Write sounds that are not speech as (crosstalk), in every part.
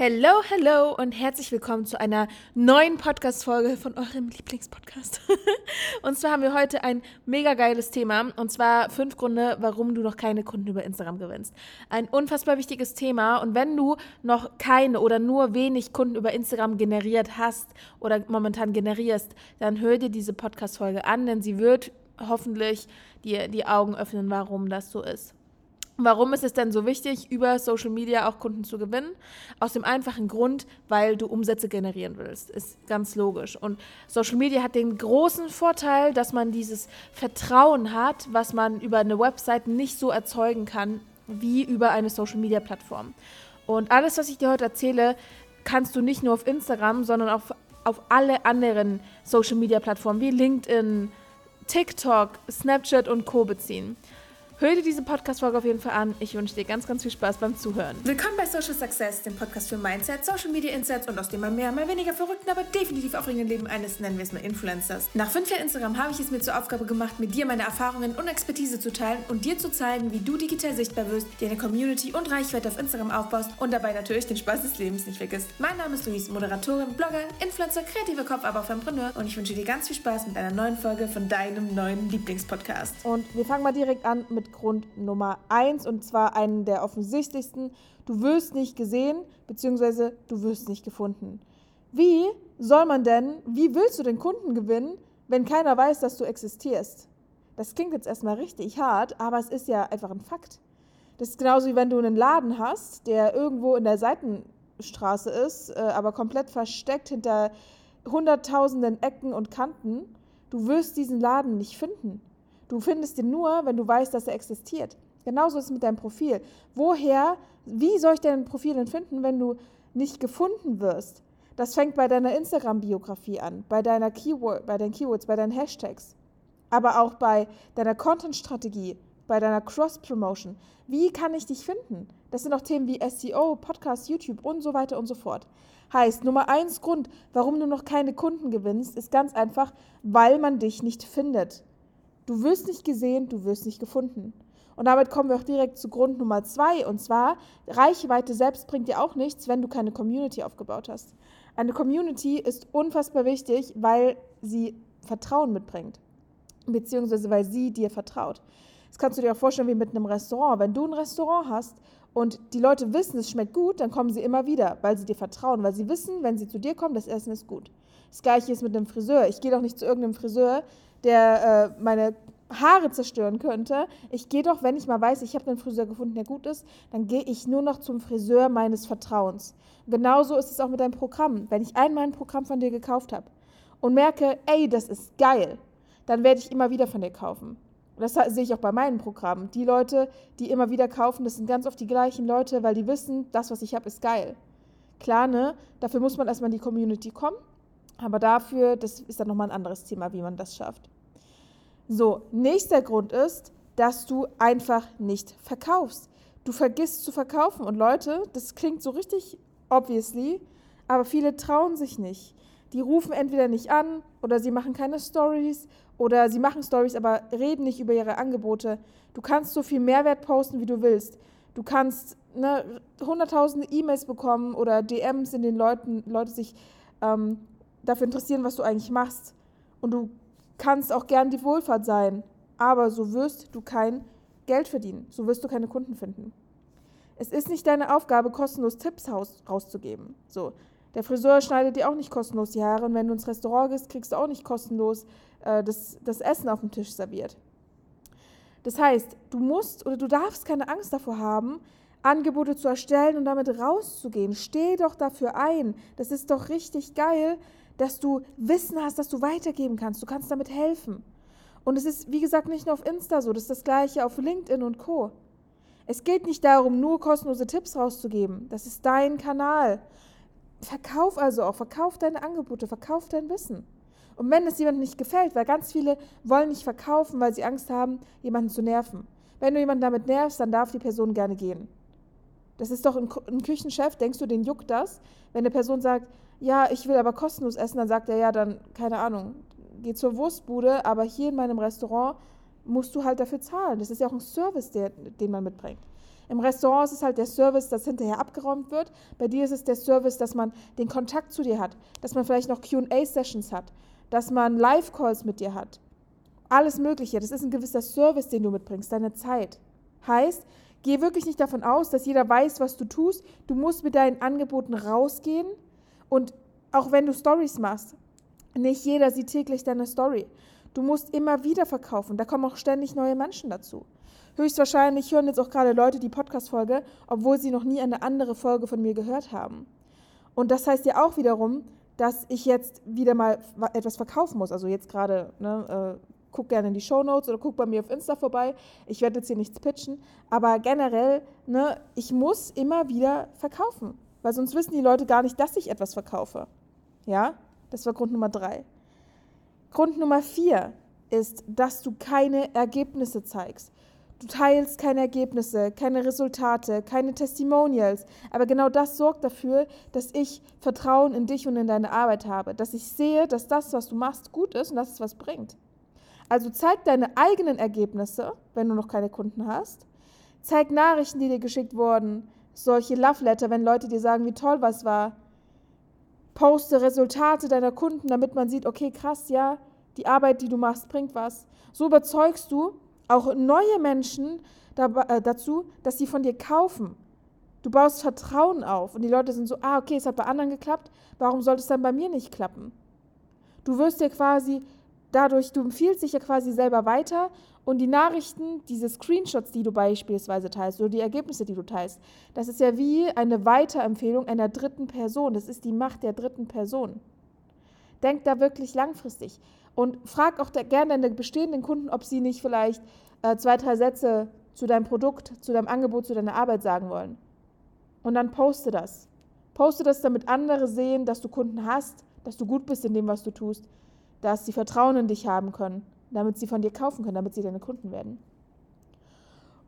Hello, hello und herzlich willkommen zu einer neuen Podcast-Folge von eurem Lieblingspodcast. (laughs) und zwar haben wir heute ein mega geiles Thema und zwar fünf Gründe, warum du noch keine Kunden über Instagram gewinnst. Ein unfassbar wichtiges Thema und wenn du noch keine oder nur wenig Kunden über Instagram generiert hast oder momentan generierst, dann hör dir diese Podcast-Folge an, denn sie wird hoffentlich dir die Augen öffnen, warum das so ist. Warum ist es denn so wichtig, über Social Media auch Kunden zu gewinnen? Aus dem einfachen Grund, weil du Umsätze generieren willst. Ist ganz logisch. Und Social Media hat den großen Vorteil, dass man dieses Vertrauen hat, was man über eine Website nicht so erzeugen kann wie über eine Social Media Plattform. Und alles, was ich dir heute erzähle, kannst du nicht nur auf Instagram, sondern auch auf alle anderen Social Media Plattformen wie LinkedIn, TikTok, Snapchat und Co. beziehen. Hör dir diese Podcast-Folge auf jeden Fall an. Ich wünsche dir ganz, ganz viel Spaß beim Zuhören. Willkommen bei Social Success, dem Podcast für Mindset, Social Media Insights und aus dem mal mehr, mal weniger verrückten, aber definitiv aufregenden Leben eines, nennen wir es mal Influencers. Nach fünf Jahren Instagram habe ich es mir zur Aufgabe gemacht, mit dir meine Erfahrungen und Expertise zu teilen und dir zu zeigen, wie du digital sichtbar wirst, dir eine Community und Reichweite auf Instagram aufbaust und dabei natürlich den Spaß des Lebens nicht vergisst. Mein Name ist Luis, Moderatorin, Blogger, Influencer, kreativer Kopf, aber auch Entrepreneur und ich wünsche dir ganz viel Spaß mit einer neuen Folge von deinem neuen Lieblingspodcast. Und wir fangen mal direkt an mit Grund Nummer eins und zwar einen der offensichtlichsten. Du wirst nicht gesehen, beziehungsweise du wirst nicht gefunden. Wie soll man denn, wie willst du den Kunden gewinnen, wenn keiner weiß, dass du existierst? Das klingt jetzt erstmal richtig hart, aber es ist ja einfach ein Fakt. Das ist genauso wie wenn du einen Laden hast, der irgendwo in der Seitenstraße ist, äh, aber komplett versteckt hinter hunderttausenden Ecken und Kanten. Du wirst diesen Laden nicht finden. Du findest ihn nur, wenn du weißt, dass er existiert. Genauso ist es mit deinem Profil. Woher, wie soll ich dein Profil denn finden, wenn du nicht gefunden wirst? Das fängt bei deiner Instagram-Biografie an, bei deiner Keyword, bei deinen Keywords, bei deinen Hashtags, aber auch bei deiner Content-Strategie, bei deiner Cross-Promotion. Wie kann ich dich finden? Das sind auch Themen wie SEO, Podcast, YouTube und so weiter und so fort. Heißt, Nummer eins Grund, warum du noch keine Kunden gewinnst, ist ganz einfach, weil man dich nicht findet. Du wirst nicht gesehen, du wirst nicht gefunden. Und damit kommen wir auch direkt zu Grund Nummer zwei. Und zwar, Reichweite selbst bringt dir auch nichts, wenn du keine Community aufgebaut hast. Eine Community ist unfassbar wichtig, weil sie Vertrauen mitbringt. Beziehungsweise weil sie dir vertraut. Das kannst du dir auch vorstellen wie mit einem Restaurant. Wenn du ein Restaurant hast und die Leute wissen, es schmeckt gut, dann kommen sie immer wieder, weil sie dir vertrauen, weil sie wissen, wenn sie zu dir kommen, das Essen ist gut. Das gleiche ist mit einem Friseur. Ich gehe doch nicht zu irgendeinem Friseur, der äh, meine Haare zerstören könnte. Ich gehe doch, wenn ich mal weiß, ich habe einen Friseur gefunden, der gut ist, dann gehe ich nur noch zum Friseur meines Vertrauens. genauso ist es auch mit deinem Programm. Wenn ich einmal ein Programm von dir gekauft habe und merke, ey, das ist geil, dann werde ich immer wieder von dir kaufen. Das sehe ich auch bei meinen Programmen. Die Leute, die immer wieder kaufen, das sind ganz oft die gleichen Leute, weil die wissen, das, was ich habe, ist geil. Klar, ne? Dafür muss man erstmal in die Community kommen. Aber dafür, das ist dann nochmal ein anderes Thema, wie man das schafft. So, nächster Grund ist, dass du einfach nicht verkaufst. Du vergisst zu verkaufen. Und Leute, das klingt so richtig obviously, aber viele trauen sich nicht. Die rufen entweder nicht an oder sie machen keine Stories oder sie machen Stories, aber reden nicht über ihre Angebote. Du kannst so viel Mehrwert posten, wie du willst. Du kannst ne, hunderttausende E-Mails bekommen oder DMs, in denen Leute sich ähm, dafür interessieren, was du eigentlich machst. Und du kannst auch gern die Wohlfahrt sein, aber so wirst du kein Geld verdienen, so wirst du keine Kunden finden. Es ist nicht deine Aufgabe, kostenlos Tipps rauszugeben. So, der Friseur schneidet dir auch nicht kostenlos die Haare und wenn du ins Restaurant gehst, kriegst du auch nicht kostenlos äh, das, das Essen auf dem Tisch serviert. Das heißt, du musst oder du darfst keine Angst davor haben, Angebote zu erstellen und damit rauszugehen. Steh doch dafür ein. Das ist doch richtig geil, dass du Wissen hast, dass du weitergeben kannst. Du kannst damit helfen. Und es ist, wie gesagt, nicht nur auf Insta so, das ist das gleiche auf LinkedIn und Co. Es geht nicht darum, nur kostenlose Tipps rauszugeben. Das ist dein Kanal. Verkauf also auch, verkauf deine Angebote, verkauf dein Wissen. Und wenn es jemandem nicht gefällt, weil ganz viele wollen nicht verkaufen, weil sie Angst haben, jemanden zu nerven. Wenn du jemanden damit nervst, dann darf die Person gerne gehen. Das ist doch ein, Küchenchef, denkst du, den juckt das? Wenn eine Person sagt, ja, ich will aber kostenlos essen, dann sagt er, ja, dann, keine Ahnung, geh zur Wurstbude, aber hier in meinem Restaurant musst du halt dafür zahlen. Das ist ja auch ein Service, der, den man mitbringt. Im Restaurant ist es halt der Service, dass hinterher abgeräumt wird. Bei dir ist es der Service, dass man den Kontakt zu dir hat, dass man vielleicht noch QA-Sessions hat, dass man Live-Calls mit dir hat. Alles Mögliche. Das ist ein gewisser Service, den du mitbringst, deine Zeit. Heißt, geh wirklich nicht davon aus, dass jeder weiß, was du tust. Du musst mit deinen Angeboten rausgehen und auch wenn du Stories machst, nicht jeder sieht täglich deine Story. Du musst immer wieder verkaufen. Da kommen auch ständig neue Menschen dazu. Höchstwahrscheinlich hören jetzt auch gerade Leute die Podcast-Folge, obwohl sie noch nie eine andere Folge von mir gehört haben. Und das heißt ja auch wiederum, dass ich jetzt wieder mal etwas verkaufen muss. Also jetzt gerade, ne, äh, guck gerne in die Show Notes oder guck bei mir auf Insta vorbei. Ich werde jetzt hier nichts pitchen, aber generell, ne, ich muss immer wieder verkaufen, weil sonst wissen die Leute gar nicht, dass ich etwas verkaufe. Ja, das war Grund Nummer drei. Grund Nummer vier ist, dass du keine Ergebnisse zeigst. Du teilst keine Ergebnisse, keine Resultate, keine Testimonials. Aber genau das sorgt dafür, dass ich Vertrauen in dich und in deine Arbeit habe. Dass ich sehe, dass das, was du machst, gut ist und dass es was bringt. Also zeig deine eigenen Ergebnisse, wenn du noch keine Kunden hast. Zeig Nachrichten, die dir geschickt wurden. Solche Love Letter, wenn Leute dir sagen, wie toll was war. Poste Resultate deiner Kunden, damit man sieht, okay, krass, ja, die Arbeit, die du machst, bringt was. So überzeugst du auch neue Menschen äh, dazu, dass sie von dir kaufen. Du baust Vertrauen auf und die Leute sind so, ah, okay, es hat bei anderen geklappt, warum sollte es dann bei mir nicht klappen? Du wirst dir quasi dadurch, du empfiehlst dich ja quasi selber weiter und die Nachrichten, diese Screenshots, die du beispielsweise teilst oder die Ergebnisse, die du teilst, das ist ja wie eine Weiterempfehlung einer dritten Person. Das ist die Macht der dritten Person. Denk da wirklich langfristig. Und frag auch gerne deine bestehenden Kunden, ob sie nicht vielleicht äh, zwei, drei Sätze zu deinem Produkt, zu deinem Angebot, zu deiner Arbeit sagen wollen. Und dann poste das. Poste das, damit andere sehen, dass du Kunden hast, dass du gut bist in dem, was du tust, dass sie Vertrauen in dich haben können, damit sie von dir kaufen können, damit sie deine Kunden werden.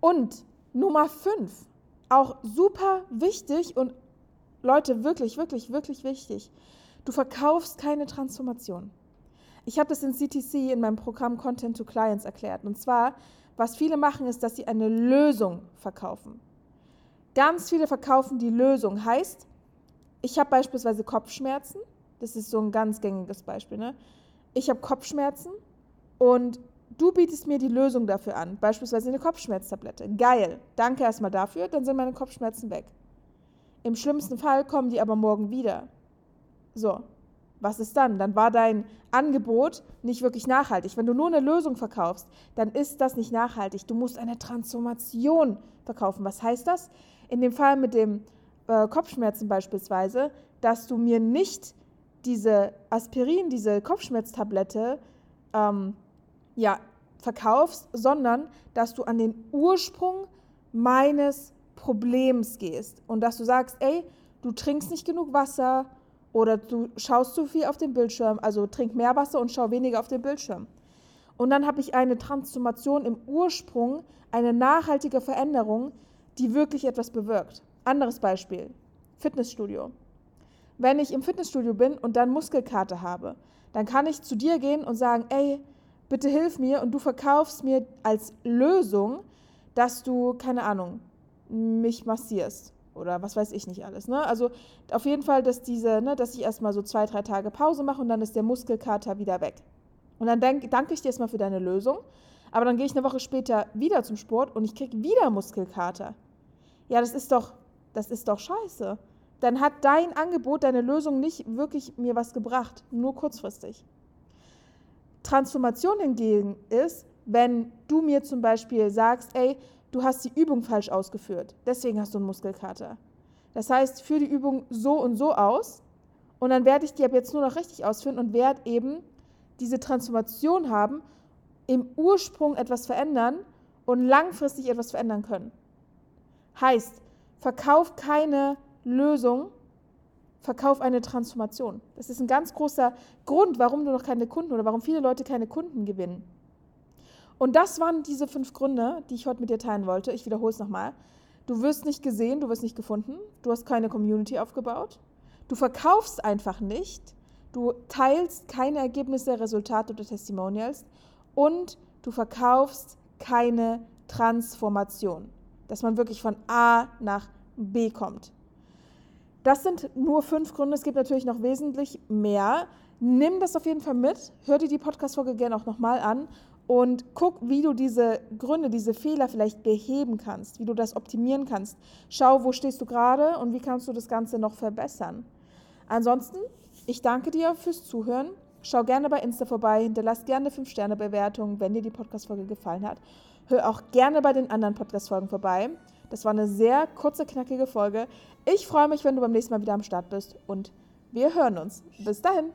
Und Nummer fünf, auch super wichtig und Leute, wirklich, wirklich, wirklich wichtig. Du verkaufst keine Transformation. Ich habe das in CTC in meinem Programm Content to Clients erklärt. Und zwar, was viele machen, ist, dass sie eine Lösung verkaufen. Ganz viele verkaufen die Lösung. Heißt, ich habe beispielsweise Kopfschmerzen. Das ist so ein ganz gängiges Beispiel. Ne? Ich habe Kopfschmerzen und du bietest mir die Lösung dafür an. Beispielsweise eine Kopfschmerztablette. Geil. Danke erstmal dafür, dann sind meine Kopfschmerzen weg. Im schlimmsten Fall kommen die aber morgen wieder. So, was ist dann? Dann war dein Angebot nicht wirklich nachhaltig. Wenn du nur eine Lösung verkaufst, dann ist das nicht nachhaltig. Du musst eine Transformation verkaufen. Was heißt das? In dem Fall mit dem äh, Kopfschmerzen beispielsweise, dass du mir nicht diese Aspirin, diese Kopfschmerztablette ähm, ja, verkaufst, sondern dass du an den Ursprung meines Problems gehst und dass du sagst, ey, du trinkst nicht genug Wasser, oder du schaust zu viel auf den Bildschirm, also trink mehr Wasser und schau weniger auf den Bildschirm. Und dann habe ich eine Transformation im Ursprung, eine nachhaltige Veränderung, die wirklich etwas bewirkt. Anderes Beispiel, Fitnessstudio. Wenn ich im Fitnessstudio bin und dann Muskelkater habe, dann kann ich zu dir gehen und sagen, ey, bitte hilf mir und du verkaufst mir als Lösung, dass du, keine Ahnung, mich massierst oder was weiß ich nicht alles. Ne? Also auf jeden Fall, dass diese, ne, dass ich erstmal so zwei, drei Tage Pause mache und dann ist der Muskelkater wieder weg. Und dann denk, danke ich dir erstmal für deine Lösung. Aber dann gehe ich eine Woche später wieder zum Sport und ich kriege wieder Muskelkater. Ja, das ist doch, das ist doch scheiße. Dann hat dein Angebot, deine Lösung nicht wirklich mir was gebracht, nur kurzfristig. Transformation hingegen ist, wenn du mir zum Beispiel sagst, ey, du hast die Übung falsch ausgeführt. Deswegen hast du einen Muskelkater. Das heißt, führe die Übung so und so aus und dann werde ich die ab jetzt nur noch richtig ausführen und werde eben diese Transformation haben, im Ursprung etwas verändern und langfristig etwas verändern können. Heißt, verkauf keine Lösung, verkauf eine Transformation. Das ist ein ganz großer Grund, warum du noch keine Kunden oder warum viele Leute keine Kunden gewinnen. Und das waren diese fünf Gründe, die ich heute mit dir teilen wollte. Ich wiederhole es nochmal. Du wirst nicht gesehen, du wirst nicht gefunden, du hast keine Community aufgebaut, du verkaufst einfach nicht, du teilst keine Ergebnisse, Resultate oder Testimonials und du verkaufst keine Transformation. dass man wirklich von A nach B kommt. Das sind nur fünf Gründe. Es gibt natürlich noch wesentlich mehr. Nimm das auf jeden Fall mit. Hör dir die Podcast-Folge gerne auch nochmal an und guck, wie du diese Gründe, diese Fehler vielleicht beheben kannst, wie du das optimieren kannst. Schau, wo stehst du gerade und wie kannst du das Ganze noch verbessern. Ansonsten, ich danke dir fürs Zuhören. Schau gerne bei Insta vorbei, hinterlass gerne 5-Sterne-Bewertungen, wenn dir die Podcast-Folge gefallen hat. Hör auch gerne bei den anderen Podcast-Folgen vorbei. Das war eine sehr kurze, knackige Folge. Ich freue mich, wenn du beim nächsten Mal wieder am Start bist und wir hören uns. Bis dahin.